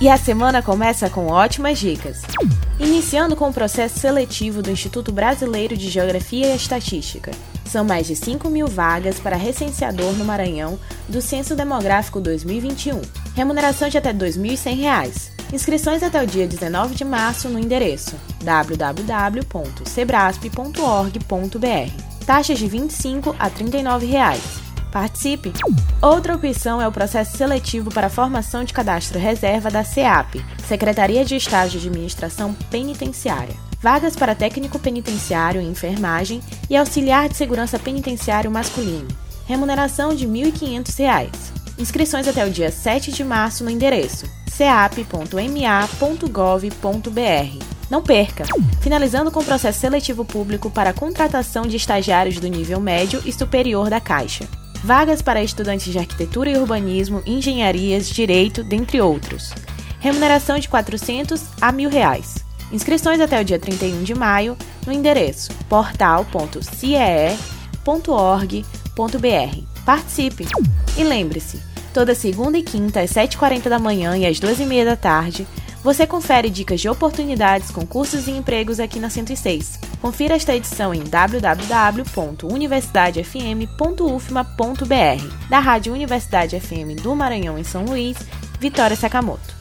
E a semana começa com ótimas dicas. Iniciando com o processo seletivo do Instituto Brasileiro de Geografia e Estatística. São mais de 5 mil vagas para recenseador no Maranhão do Censo Demográfico 2021. Remuneração de até R$ 2.100. Inscrições até o dia 19 de março no endereço www.sebrasp.org.br. Taxas de R$ 25 a 39 reais. Participe! Outra opção é o processo seletivo para a formação de cadastro reserva da SEAP, Secretaria de Estado de Administração Penitenciária. Vagas para técnico penitenciário em enfermagem e auxiliar de segurança penitenciário masculino. Remuneração de R$ 1.500. Inscrições até o dia 7 de março no endereço ceap.ma.gov.br. Não perca! Finalizando com o processo seletivo público para a contratação de estagiários do nível médio e superior da Caixa vagas para estudantes de arquitetura e urbanismo, engenharias, direito, dentre outros. Remuneração de 400 a mil reais. Inscrições até o dia 31 de maio no endereço portal.ciee.org.br. Participe! E lembre-se, toda segunda e quinta às 7h40 da manhã e às 2h30 da tarde, você confere dicas de oportunidades, concursos e empregos aqui na 106. Confira esta edição em www.universidadefm.ufma.br, da Rádio Universidade FM do Maranhão em São Luís, Vitória Sakamoto.